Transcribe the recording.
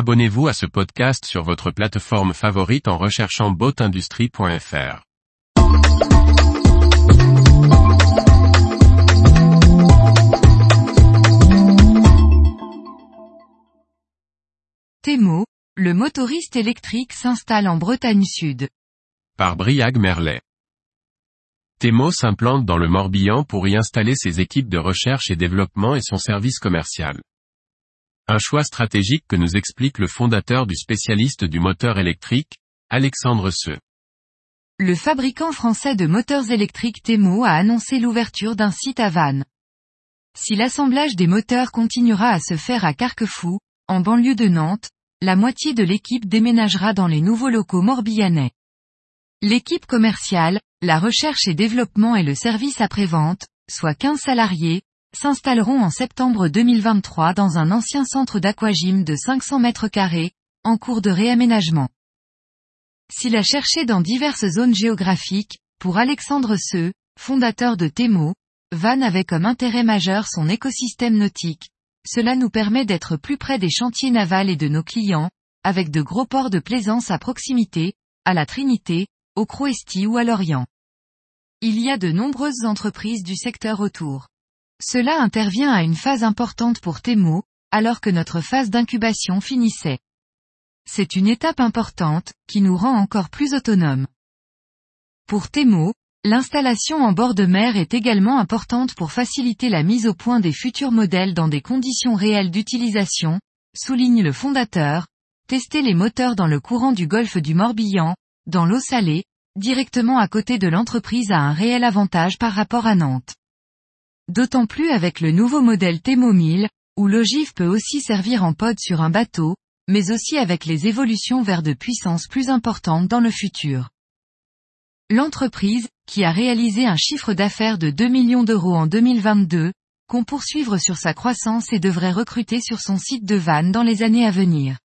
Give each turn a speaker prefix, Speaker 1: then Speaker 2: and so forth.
Speaker 1: Abonnez-vous à ce podcast sur votre plateforme favorite en recherchant boatindustrie.fr.
Speaker 2: Temo, le motoriste électrique s'installe en Bretagne Sud.
Speaker 1: Par Briag Merlet. Temo s'implante dans le Morbihan pour y installer ses équipes de recherche et développement et son service commercial. Un choix stratégique que nous explique le fondateur du spécialiste du moteur électrique, Alexandre Seux.
Speaker 2: Le fabricant français de moteurs électriques Temo a annoncé l'ouverture d'un site à Vannes. Si l'assemblage des moteurs continuera à se faire à Carquefou, en banlieue de Nantes, la moitié de l'équipe déménagera dans les nouveaux locaux morbihanais. L'équipe commerciale, la recherche et développement et le service après-vente, soit 15 salariés, s'installeront en septembre 2023 dans un ancien centre d'aquagym de 500 mètres carrés, en cours de réaménagement. S'il a cherché dans diverses zones géographiques, pour Alexandre Seux, fondateur de Temo, Van avait comme intérêt majeur son écosystème nautique, cela nous permet d'être plus près des chantiers navals et de nos clients, avec de gros ports de plaisance à proximité, à la Trinité, au Croesti ou à Lorient. Il y a de nombreuses entreprises du secteur autour. Cela intervient à une phase importante pour Temo, alors que notre phase d'incubation finissait. C'est une étape importante, qui nous rend encore plus autonomes. Pour Temo, L'installation en bord de mer est également importante pour faciliter la mise au point des futurs modèles dans des conditions réelles d'utilisation, souligne le fondateur, tester les moteurs dans le courant du golfe du Morbihan, dans l'eau salée, directement à côté de l'entreprise a un réel avantage par rapport à Nantes. D'autant plus avec le nouveau modèle Temo 1000, où l'ogive peut aussi servir en pod sur un bateau, mais aussi avec les évolutions vers de puissances plus importantes dans le futur. L'entreprise, qui a réalisé un chiffre d'affaires de 2 millions d'euros en 2022, compte poursuivre sur sa croissance et devrait recruter sur son site de Vannes dans les années à venir.